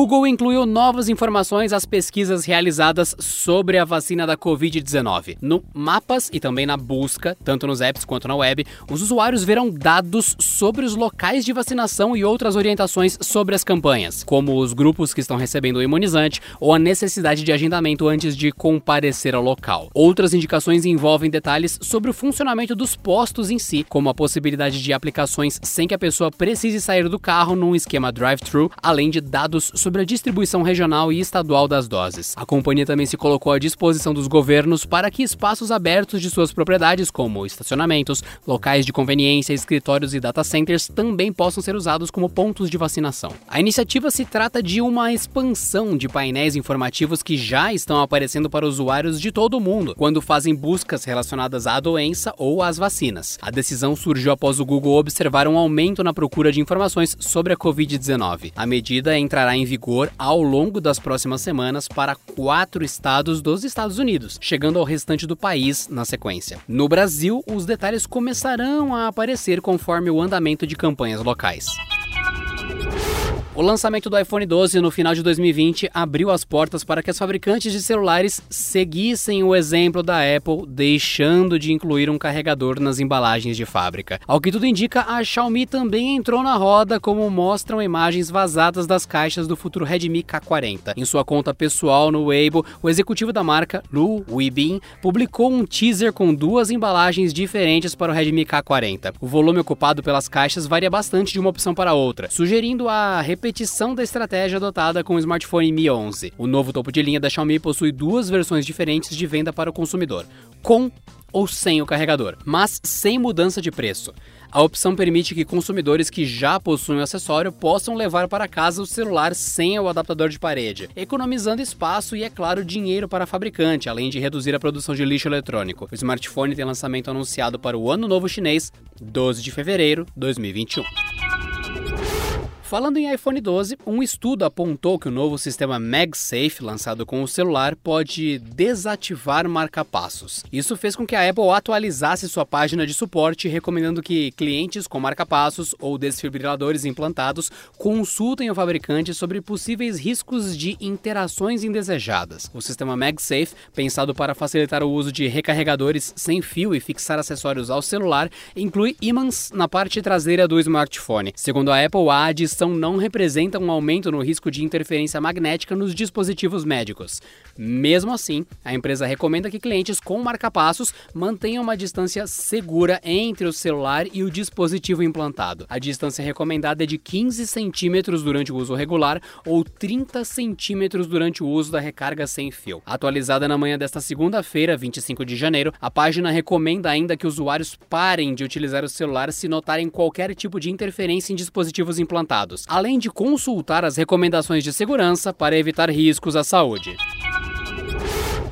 Google incluiu novas informações às pesquisas realizadas sobre a vacina da Covid-19. No Mapas e também na busca, tanto nos apps quanto na web, os usuários verão dados sobre os locais de vacinação e outras orientações sobre as campanhas, como os grupos que estão recebendo o imunizante ou a necessidade de agendamento antes de comparecer ao local. Outras indicações envolvem detalhes sobre o funcionamento dos postos em si, como a possibilidade de aplicações sem que a pessoa precise sair do carro num esquema drive-thru, além de dados sobre a distribuição regional e estadual das doses. A companhia também se colocou à disposição dos governos para que espaços abertos de suas propriedades, como estacionamentos, locais de conveniência, escritórios e data centers, também possam ser usados como pontos de vacinação. A iniciativa se trata de uma expansão de painéis informativos que já estão aparecendo para usuários de todo o mundo quando fazem buscas relacionadas à doença ou às vacinas. A decisão surgiu após o Google observar um aumento na procura de informações sobre a Covid-19. A medida entrará em em vigor ao longo das próximas semanas para quatro estados dos Estados Unidos, chegando ao restante do país na sequência. No Brasil, os detalhes começarão a aparecer conforme o andamento de campanhas locais. O lançamento do iPhone 12 no final de 2020 abriu as portas para que as fabricantes de celulares seguissem o exemplo da Apple, deixando de incluir um carregador nas embalagens de fábrica. Ao que tudo indica, a Xiaomi também entrou na roda, como mostram imagens vazadas das caixas do futuro Redmi K40. Em sua conta pessoal no Weibo, o executivo da marca, Lu Weibin, publicou um teaser com duas embalagens diferentes para o Redmi K40. O volume ocupado pelas caixas varia bastante de uma opção para outra, sugerindo a repetição da estratégia adotada com o smartphone Mi 11. O novo topo de linha da Xiaomi possui duas versões diferentes de venda para o consumidor, com ou sem o carregador, mas sem mudança de preço. A opção permite que consumidores que já possuem o acessório possam levar para casa o celular sem o adaptador de parede, economizando espaço e, é claro, dinheiro para a fabricante, além de reduzir a produção de lixo eletrônico. O smartphone tem lançamento anunciado para o Ano Novo Chinês, 12 de fevereiro de 2021. Falando em iPhone 12, um estudo apontou que o novo sistema MagSafe, lançado com o celular, pode desativar marca-passos. Isso fez com que a Apple atualizasse sua página de suporte, recomendando que clientes com marca-passos ou desfibriladores implantados consultem o fabricante sobre possíveis riscos de interações indesejadas. O sistema MagSafe, pensado para facilitar o uso de recarregadores sem fio e fixar acessórios ao celular, inclui ímãs na parte traseira do smartphone. Segundo a Apple, a não representa um aumento no risco de interferência magnética nos dispositivos médicos. Mesmo assim, a empresa recomenda que clientes com marcapassos mantenham uma distância segura entre o celular e o dispositivo implantado. A distância recomendada é de 15 centímetros durante o uso regular ou 30 centímetros durante o uso da recarga sem fio. Atualizada na manhã desta segunda-feira, 25 de janeiro, a página recomenda ainda que usuários parem de utilizar o celular se notarem qualquer tipo de interferência em dispositivos implantados além de consultar as recomendações de segurança para evitar riscos à saúde.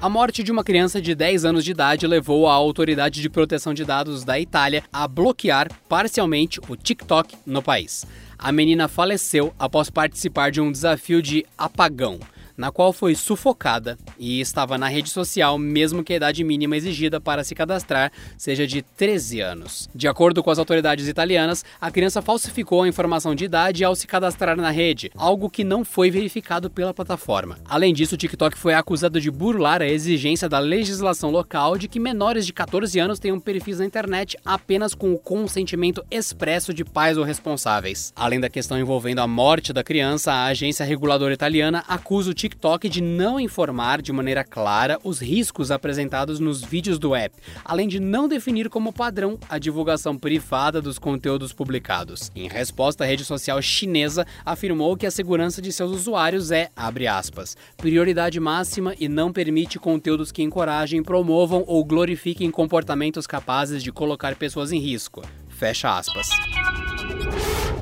A morte de uma criança de 10 anos de idade levou a Autoridade de Proteção de Dados da Itália a bloquear parcialmente o TikTok no país. A menina faleceu após participar de um desafio de apagão na qual foi sufocada e estava na rede social, mesmo que a idade mínima exigida para se cadastrar seja de 13 anos. De acordo com as autoridades italianas, a criança falsificou a informação de idade ao se cadastrar na rede, algo que não foi verificado pela plataforma. Além disso, o TikTok foi acusado de burlar a exigência da legislação local de que menores de 14 anos tenham perfis na internet apenas com o consentimento expresso de pais ou responsáveis. Além da questão envolvendo a morte da criança, a agência reguladora italiana acusa o TikTok TikTok de não informar de maneira clara os riscos apresentados nos vídeos do app, além de não definir como padrão a divulgação privada dos conteúdos publicados. Em resposta, a rede social chinesa afirmou que a segurança de seus usuários é, abre aspas, prioridade máxima e não permite conteúdos que encorajem, promovam ou glorifiquem comportamentos capazes de colocar pessoas em risco. Fecha aspas.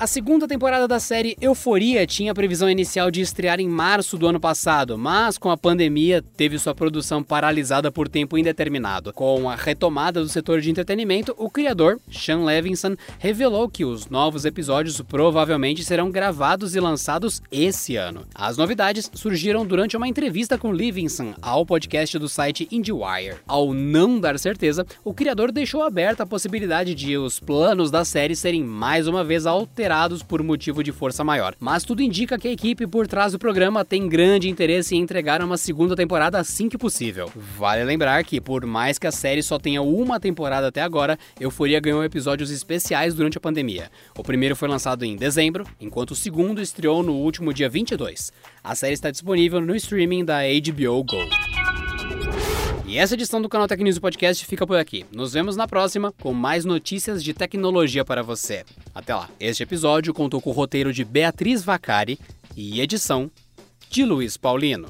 A segunda temporada da série Euforia tinha previsão inicial de estrear em março do ano passado, mas com a pandemia teve sua produção paralisada por tempo indeterminado. Com a retomada do setor de entretenimento, o criador, Sean Levinson, revelou que os novos episódios provavelmente serão gravados e lançados esse ano. As novidades surgiram durante uma entrevista com Levinson ao podcast do site IndieWire. Ao não dar certeza, o criador deixou aberta a possibilidade de os planos da série serem mais uma vez alterados por motivo de força maior. Mas tudo indica que a equipe por trás do programa tem grande interesse em entregar uma segunda temporada assim que possível. Vale lembrar que, por mais que a série só tenha uma temporada até agora, Euforia ganhou episódios especiais durante a pandemia. O primeiro foi lançado em dezembro, enquanto o segundo estreou no último dia 22. A série está disponível no streaming da HBO Go. E essa edição do canal News Podcast fica por aqui. Nos vemos na próxima com mais notícias de tecnologia para você. Até lá. Este episódio contou com o roteiro de Beatriz Vacari e edição de Luiz Paulino.